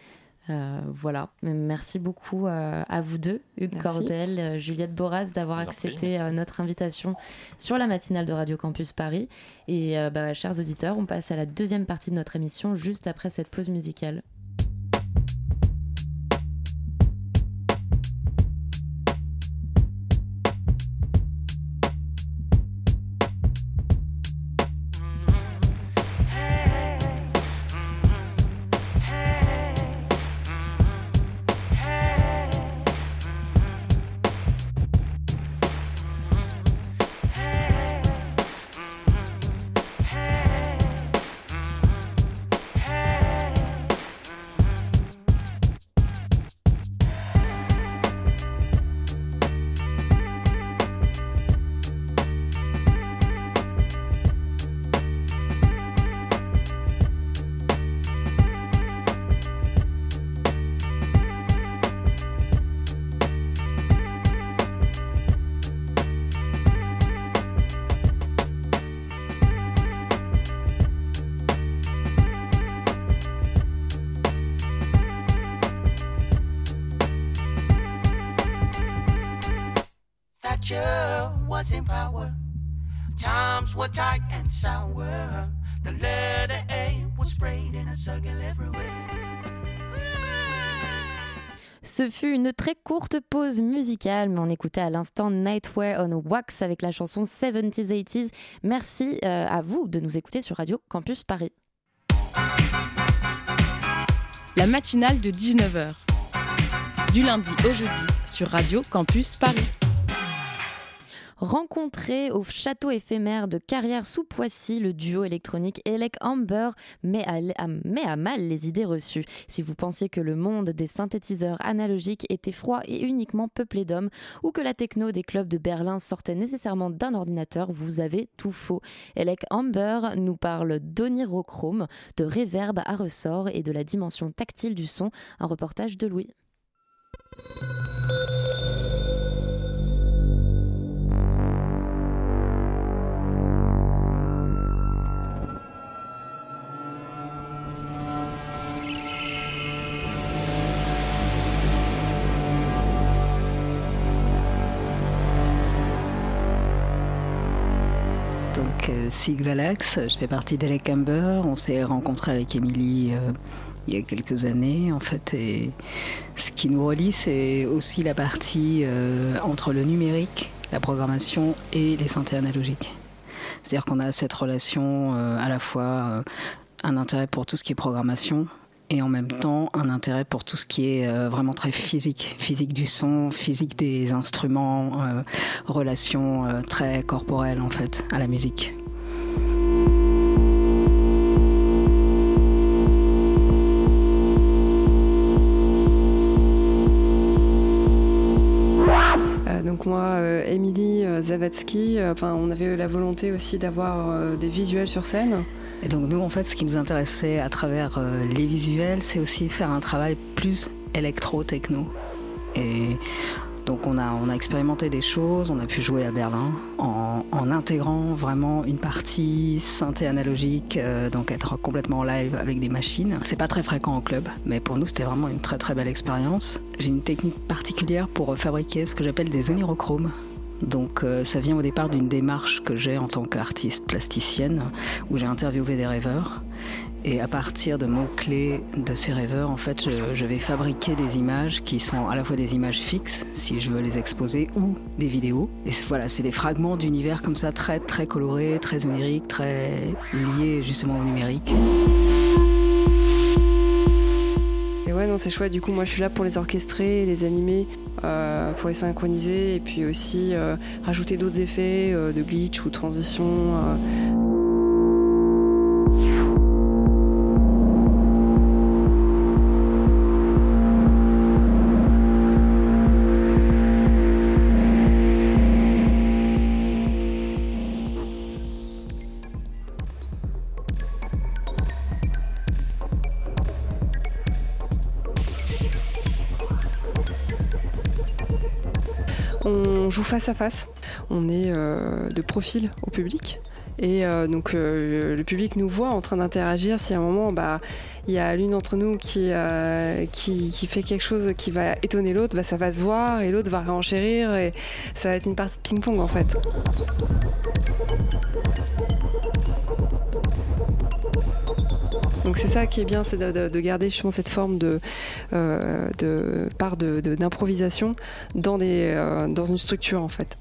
Euh, voilà, merci beaucoup euh, à vous deux, Hugues Cordel, Juliette Boras, d'avoir accepté notre invitation sur la matinale de Radio Campus Paris. Et bah, chers auditeurs, on passe à la deuxième partie de notre émission juste après cette pause musicale. Thatcher was in power. Times were tight and sour. The letter A was sprayed in a circle everywhere. Ce fut une très courte pause musicale, mais on écoutait à l'instant Nightwear on Wax avec la chanson 70s 80s. Merci euh, à vous de nous écouter sur Radio Campus Paris. La matinale de 19h. Du lundi au jeudi sur Radio Campus Paris. Rencontré au château éphémère de Carrière sous Poissy, le duo électronique Elec Amber met à, mal les idées reçues. Si vous pensiez que le monde des synthétiseurs analogiques était froid et uniquement peuplé d'hommes, ou que la techno des clubs de Berlin sortait nécessairement d'un ordinateur, vous avez tout faux. Elec Amber nous parle d'onirochrome, de réverb à ressort et de la dimension tactile du son, un reportage de Louis. Sigvalax, je fais partie d'Elec Amber. On s'est rencontré avec Émilie euh, il y a quelques années, en fait. Et ce qui nous relie, c'est aussi la partie euh, entre le numérique, la programmation et les synthés analogiques. C'est-à-dire qu'on a cette relation euh, à la fois un intérêt pour tout ce qui est programmation, et en même temps un intérêt pour tout ce qui est vraiment très physique, physique du son, physique des instruments, euh, relation euh, très corporelle en fait à la musique. Donc moi, Émilie Zavatsky, enfin, on avait la volonté aussi d'avoir des visuels sur scène. Et donc nous, en fait, ce qui nous intéressait à travers euh, les visuels, c'est aussi faire un travail plus électro-techno. Et donc on a, expérimenté des choses, on a pu jouer à Berlin en, intégrant vraiment une partie synthé analogique, euh, donc être complètement en live avec des machines. C'est pas très fréquent en club, mais pour nous c'était vraiment une très très belle expérience. J'ai une technique particulière pour fabriquer ce que j'appelle des onirochromes. Donc euh, ça vient au départ d'une démarche que j'ai en tant qu'artiste plasticienne, où j'ai interviewé des rêveurs. Et à partir de mots-clés de ces rêveurs, en fait, je, vais fabriquer des images qui sont à la fois des images fixes, si je veux les exposer, ou des vidéos. Et voilà, c'est des fragments d'univers comme ça, très très colorés, très oniriques, très liés justement au numérique. Et ouais, non, c'est chouette. Du coup, moi, je suis là pour les orchestrer, les animer, euh, pour les synchroniser, et puis aussi euh, rajouter d'autres effets euh, de glitch ou transition. Face à face. On est euh, de profil au public. Et euh, donc euh, le public nous voit en train d'interagir. Si à un moment, bah, il y a l'une d'entre nous qui, fait quelque chose qui va étonner l'autre, bah, ça va se voir et l'autre va réenchérir et ça va être une partie de ping-pong en fait. Donc c'est ça qui est bien, c'est de, garder cette forme de, euh, part d'improvisation dans, euh, dans une structure en fait.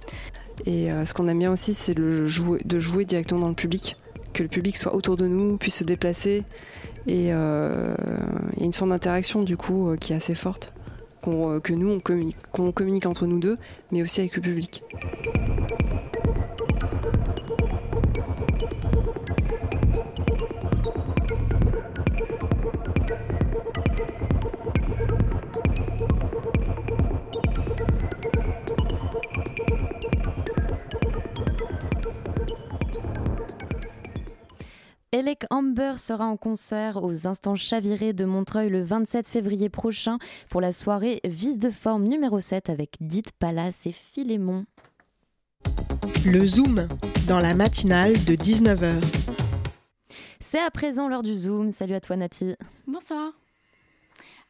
Et euh, ce qu'on aime bien aussi, c'est de jouer directement dans le public, que le public soit autour de nous, puisse se déplacer. Et il y a une forme d'interaction du coup qui est assez forte, que nous on qu'on communique entre nous deux, mais aussi avec le public. Elec Amber sera en concert aux Instants Chavirés de Montreuil le 27 février prochain pour la soirée Vis de forme numéro 7 avec Dite Palace et Philémon. Le Zoom dans la matinale de 19h. C'est à présent l'heure du Zoom. Salut à toi Nati. Bonsoir.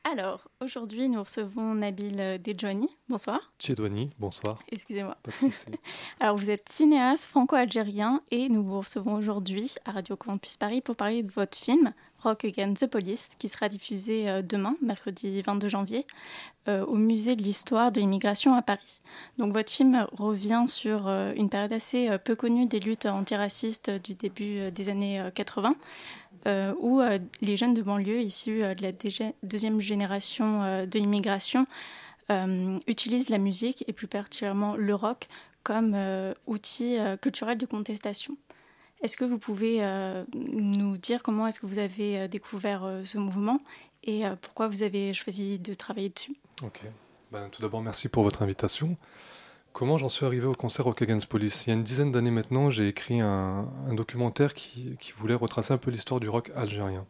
Alors, aujourd'hui, nous recevons Nabil Dedjouani. Bonsoir. Tchedouani, bonsoir. Excusez-moi. Pas de souci. Alors, vous êtes cinéaste franco-algérien et nous vous recevons aujourd'hui à Radio Campus Paris pour parler de votre film Rock Against the Police qui sera diffusé euh, demain, mercredi 22 janvier, euh, au musée de l'histoire de l'immigration à Paris. Donc, votre film revient sur euh, une période assez euh, peu connue des luttes antiracistes du début euh, des années euh, 80 euh, où euh, les jeunes de banlieue issus euh, de la deuxième génération de l'immigration utilisent la musique et plus particulièrement le rock comme outil culturel de contestation. Est-ce que vous pouvez nous dire comment est-ce que vous avez découvert ce mouvement et pourquoi vous avez choisi de travailler dessus? Ok. Ben, tout d'abord, merci pour votre invitation. Comment j'en suis arrivé au concert Rock Against Police? Il y a une dizaine d'années maintenant, j'ai écrit un, documentaire qui, voulait retracer un peu l'histoire du rock algérien.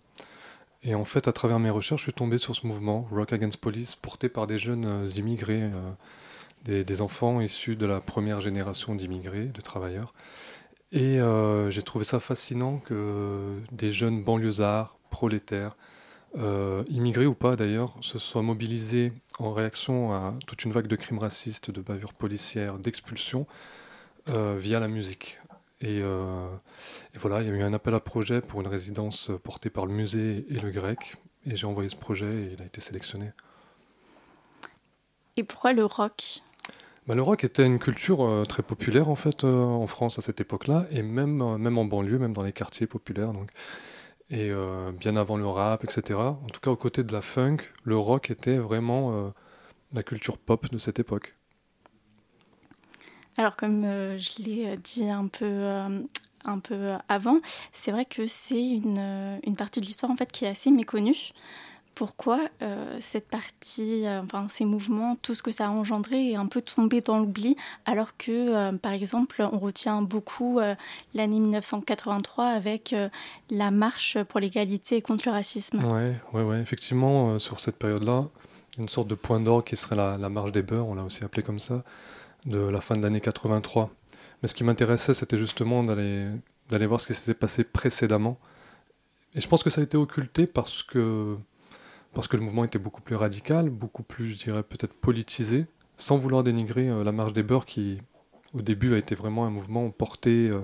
Et en fait, à travers mes recherches, je suis tombé sur ce mouvement, Rock Against Police, porté par des jeunes euh, immigrés, euh, des, enfants issus de la première génération d'immigrés, de travailleurs. Et euh, j'ai trouvé ça fascinant que des jeunes banlieusards, prolétaires, immigrés ou pas d'ailleurs, se soient mobilisés en réaction à toute une vague de crimes racistes, de bavures policières, d'expulsions euh, via la musique. Et, euh, et voilà, il y a eu un appel à projet pour une résidence portée par le musée et le grec. Et j'ai envoyé ce projet et il a été sélectionné. Et pourquoi le rock? Bah, le rock était une culture euh, très populaire en fait en France à cette époque-là et même, même en banlieue, même dans les quartiers populaires. Donc. Et euh, bien avant le rap, etc. En tout cas, aux côtés de la funk, le rock était vraiment euh, la culture pop de cette époque. Alors comme euh, je l'ai dit un peu, un peu avant, c'est vrai que c'est une, une partie de l'histoire en fait qui est assez méconnue. Pourquoi euh, cette partie, euh, enfin ces mouvements, tout ce que ça a engendré est un peu tombé dans l'oubli, alors que euh, par exemple on retient beaucoup l'année 1983 avec la marche pour l'égalité contre le racisme. Ouais, ouais, ouais. Effectivement, sur cette période-là, une sorte de point d'orgue qui serait la, marche des beurs, on l'a aussi appelé comme ça, de la fin de l'année 83. Mais ce qui m'intéressait, c'était justement d'aller voir ce qui s'était passé précédemment. Et je pense que ça a été occulté parce que parce que le mouvement était beaucoup plus radical, beaucoup plus, je dirais, peut-être politisé, sans vouloir dénigrer euh, la marche des beurs qui, au début, a été vraiment un mouvement porté euh,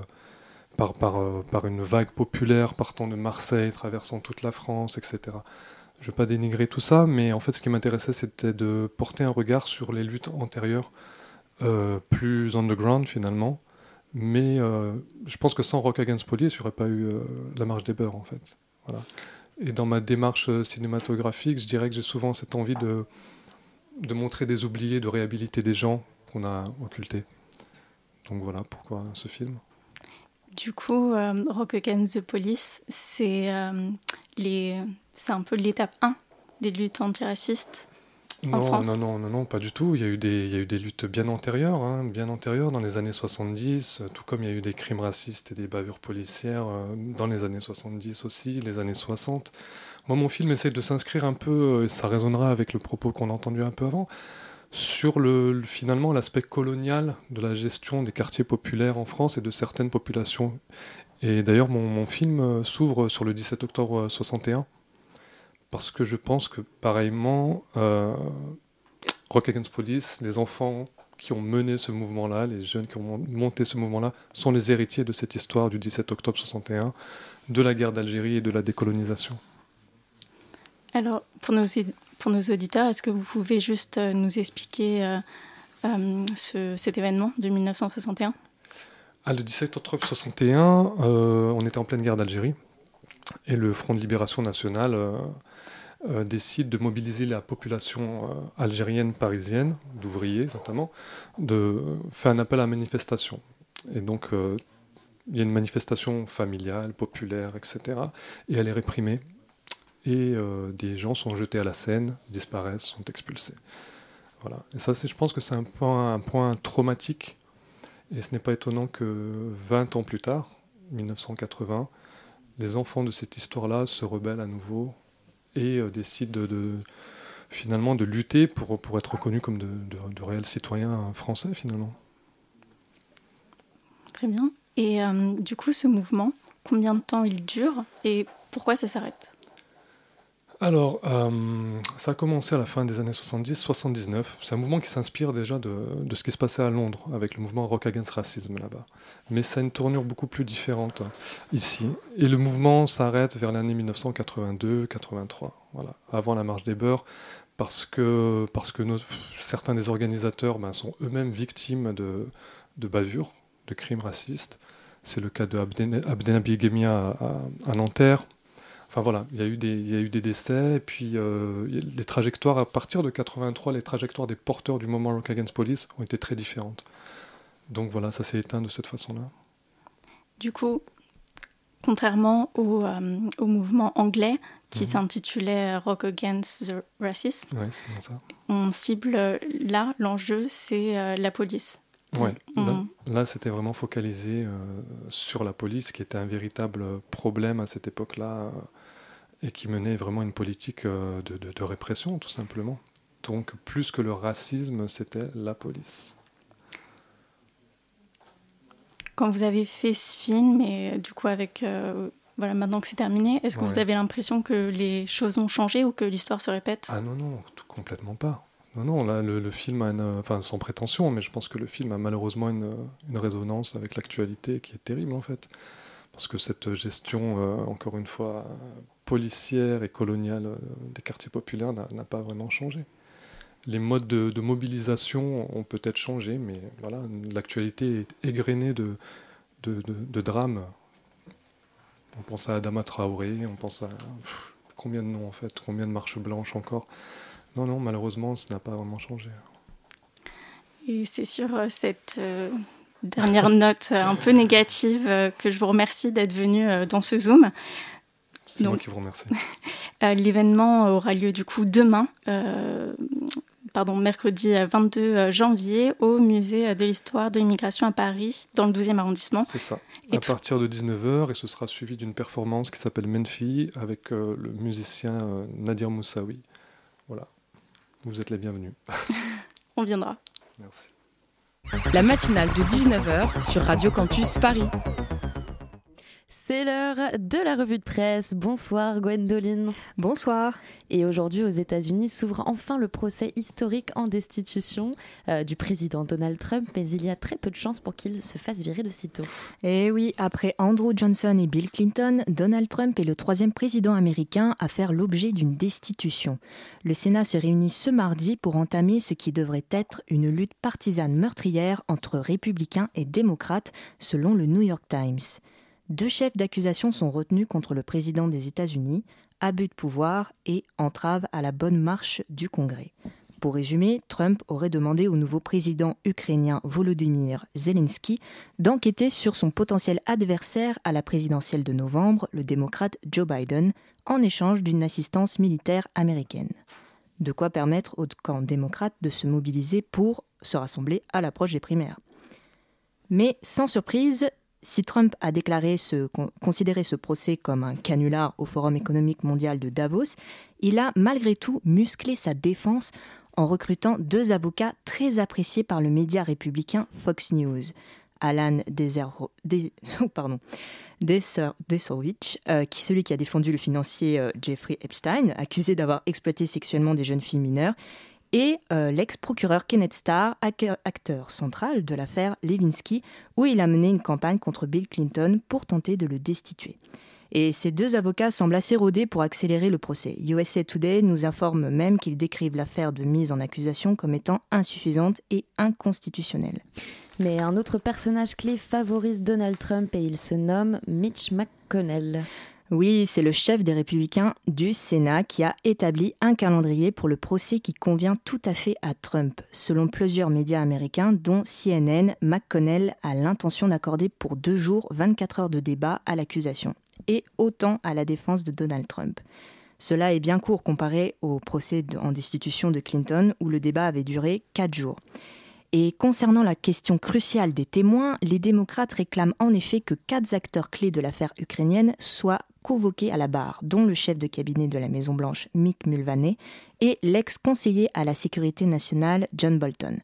par, par, euh, par une vague populaire partant de Marseille, traversant toute la France, etc. Je ne veux pas dénigrer tout ça, mais en fait, ce qui m'intéressait, c'était de porter un regard sur les luttes antérieures, plus underground finalement. Mais je pense que sans Rock Against Police, il n'y aurait pas eu la marche des beurs, en fait. Voilà. Et dans ma démarche euh, cinématographique, je dirais que j'ai souvent cette envie de, de montrer des oubliés, de réhabiliter des gens qu'on a occultés. Donc voilà pourquoi ce film. Du coup, euh, Rock Against the Police, c'est euh, un peu l'étape 1 des luttes antiracistes en Non, France. non, non, non, non, pas du tout. Il y a eu des, il y a eu des luttes bien antérieures, hein, bien antérieures dans les années 70, euh, tout comme il y a eu des crimes racistes et des bavures policières euh, dans les années 70 aussi, les années 60. Moi, mon film essaie de s'inscrire un peu, euh, et ça résonnera avec le propos qu'on a entendu un peu avant, sur le, le- finalement l'aspect colonial de la gestion des quartiers populaires en France et de certaines populations. Et d'ailleurs, mon, mon film s'ouvre sur le 17 octobre euh, 61 parce que je pense que pareillement, euh, Rock Against Police, les enfants qui ont mené ce mouvement-là, les jeunes qui ont mon- monté ce mouvement-là, sont les héritiers de cette histoire du 17 octobre 61, de la guerre d'Algérie et de la décolonisation. Alors, pour nos, pour nos auditeurs, est-ce que vous pouvez juste euh, nous expliquer euh, euh, ce- cet événement de 1961 Ah, le 17 octobre 61, euh, on était en pleine guerre d'Algérie, et le Front de Libération Nationale euh, décide de mobiliser la population euh, algérienne parisienne, d'ouvriers notamment, de faire un appel à manifestation. Et donc, euh, il y a une manifestation familiale, populaire, etc. Et elle est réprimée. Et euh, des gens sont jetés à la Seine, disparaissent, sont expulsés. Voilà. Et ça, je pense que c'est un point, un point traumatique. Et ce n'est pas étonnant que 20 ans plus tard, 1980, les enfants de cette histoire-là se rebellent à nouveau et euh, décident de, finalement de lutter pour, pour être reconnus comme de, de- de réels citoyens français finalement. Très bien. Et euh, du coup, ce mouvement, combien de temps il dure et pourquoi ça s'arrête? Alors, euh, ça a commencé à la fin des années 70-79. C'est un mouvement qui s'inspire déjà de, ce qui se passait à Londres avec le mouvement Rock Against Racism là-bas. Mais ça a une tournure beaucoup plus différente hein, ici. Et le mouvement s'arrête vers l'année 1982-83, voilà, avant la marche des beurs, parce que, parce que certains des organisateurs ben, sont eux-mêmes victimes de, bavures, de crimes racistes. C'est le cas de Abdenabi Gemia à Nanterre Enfin voilà, il y, a eu des, il y a eu des décès, et puis euh, les trajectoires, à partir de 83, les trajectoires des porteurs du moment Rock Against Police ont été très différentes. Donc voilà, ça s'est éteint de cette façon-là. Du coup, contrairement au, euh, au mouvement anglais qui mhm. s'intitulait Rock Against the Racism, ouais, ça. on cible là, l'enjeu, c'est euh, la police. Ouais, là, c'était vraiment focalisé sur la police, qui était un véritable problème à cette époque-là et qui menait vraiment une politique euh, de, de, répression, tout simplement. Donc, plus que le racisme, c'était la police. Quand vous avez fait ce film, et euh, du coup, avec. Euh, voilà, maintenant que c'est terminé, est-ce que vous avez l'impression que les choses ont changé ou que l'histoire se répète? Ah non, non, tout, complètement pas. Non, non, là, le, film a une, enfin, sans prétention, mais je pense que le film a malheureusement une, une résonance avec l'actualité qui est terrible, en fait. Parce que cette gestion, encore une fois, policière et coloniale euh, des quartiers populaires n'a pas vraiment changé. Les modes de, mobilisation ont peut-être changé, mais voilà, l'actualité est égrenée de, de, drames. On pense à Adama Traoré, on pense à combien de noms en fait, combien de marches blanches encore. Non, non, malheureusement, ça n'a pas vraiment changé. Et c'est sur euh, cette euh, dernière note un peu négative que je vous remercie d'être venu dans ce Zoom. C'est moi qui vous remercie. Euh, l'événement aura lieu du coup demain, euh, pardon, mercredi 22 euh, janvier, au musée de l'histoire de l'immigration à Paris, dans le 12e arrondissement. C'est ça. à partir de 19h, et ce sera suivi d'une performance qui s'appelle Menfi avec le musicien Nadir Moussaoui. Voilà. Vous êtes les bienvenus. On viendra. Merci. La matinale de 19h sur Radio Campus Paris. C'est l'heure de la revue de presse. Bonsoir Gwendoline. Bonsoir. Et aujourd'hui aux États-Unis s'ouvre enfin le procès historique en destitution euh, du président Donald Trump, mais il y a très peu de chances pour qu'il se fasse virer de sitôt. Et eh oui, après Andrew Johnson et Bill Clinton, Donald Trump est le troisième président américain à faire l'objet d'une destitution. Le Sénat se réunit ce mardi pour entamer ce qui devrait être une lutte partisane meurtrière entre républicains et démocrates, selon le New York Times. Deux chefs d'accusation sont retenus contre le président des États-Unis, abus de pouvoir et entrave à la bonne marche du Congrès. Pour résumer, Trump aurait demandé au nouveau président ukrainien Volodymyr Zelensky d'enquêter sur son potentiel adversaire à la présidentielle de novembre, le démocrate Joe Biden, en échange d'une assistance militaire américaine. De quoi permettre au camp démocrate de se mobiliser pour se rassembler à l'approche des primaires. Mais sans surprise, si Trump a déclaré ce, considérer ce procès comme un canular au Forum économique mondial de Davos, il a malgré tout musclé sa défense en recrutant deux avocats très appréciés par le média républicain Fox News. Alan oh, pardon, Desorwich, euh, qui celui qui a défendu le financier euh, Jeffrey Epstein, accusé d'avoir exploité sexuellement des jeunes filles mineures, et euh, l'ex-procureur Kenneth Starr, acteur central de l'affaire Levinsky, où il a mené une campagne contre Bill Clinton pour tenter de le destituer. Et ces deux avocats semblent assez rodés pour accélérer le procès. USA Today nous informe même qu'ils décrivent l'affaire de mise en accusation comme étant insuffisante et inconstitutionnelle. Mais un autre personnage clé favorise Donald Trump et il se nomme Mitch McConnell. Oui, c'est le chef des républicains du Sénat qui a établi un calendrier pour le procès qui convient tout à fait à Trump. Selon plusieurs médias américains, dont CNN, McConnell a l'intention d'accorder pour deux jours 24 heures de débat à l'accusation, et autant à la défense de Donald Trump. Cela est bien court comparé au procès en destitution de Clinton où le débat avait duré quatre jours. Et concernant la question cruciale des témoins, les démocrates réclament en effet que quatre acteurs clés de l'affaire ukrainienne soient convoqués à la barre, dont le chef de cabinet de la Maison-Blanche, Mick Mulvaney, et l'ex-conseiller à la sécurité nationale, John Bolton.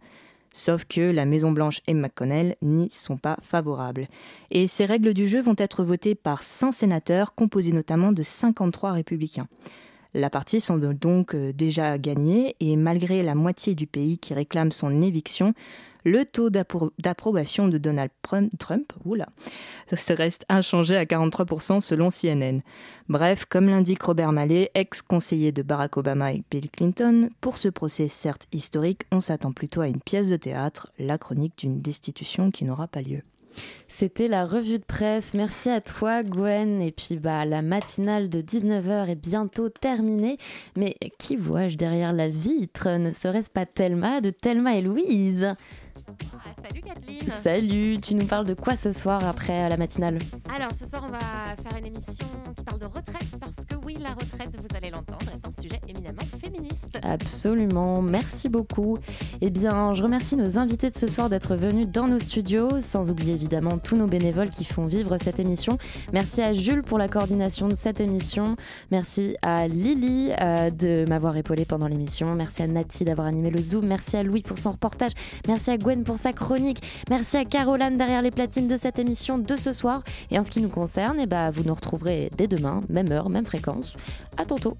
Sauf que la Maison-Blanche et McConnell n'y sont pas favorables. Et ces règles du jeu vont être votées par 100 sénateurs, composés notamment de 53 républicains. La partie semble donc euh, déjà gagnée et malgré la moitié du pays qui réclame son éviction, le taux d'approbation de Donald Trump oula, se reste inchangé à 43% selon CNN. Bref, comme l'indique Robert Mallet, ex-conseiller de Barack Obama et Bill Clinton, pour ce procès certes historique, on s'attend plutôt à une pièce de théâtre, la chronique d'une destitution qui n'aura pas lieu. C'était la revue de presse. Merci à toi, Gwen. Et puis, bah, la matinale de 19h est bientôt terminée. Mais qui vois-je derrière la vitre? Ne serait-ce pas Thelma? De Thelma et Louise ah, salut Kathleen Salut, tu nous parles de quoi ce soir après la matinale? Alors ce soir on va faire une émission qui parle de retraite parce que oui la retraite, vous allez l'entendre, est un sujet éminemment féministe. Absolument, merci beaucoup. Eh bien je remercie nos invités de ce soir d'être venus dans nos studios, sans oublier évidemment tous nos bénévoles qui font vivre cette émission. Merci à Jules pour la coordination de cette émission, merci à Lily euh, de m'avoir épaulé pendant l'émission, merci à Nati d'avoir animé le Zoom, merci à Louis pour son reportage, merci à Gwen pour sa chronique. Merci à Caroline derrière les platines de cette émission de ce soir. Et en ce qui nous concerne, eh bah, vous nous retrouverez dès demain, même heure, même fréquence. À tantôt.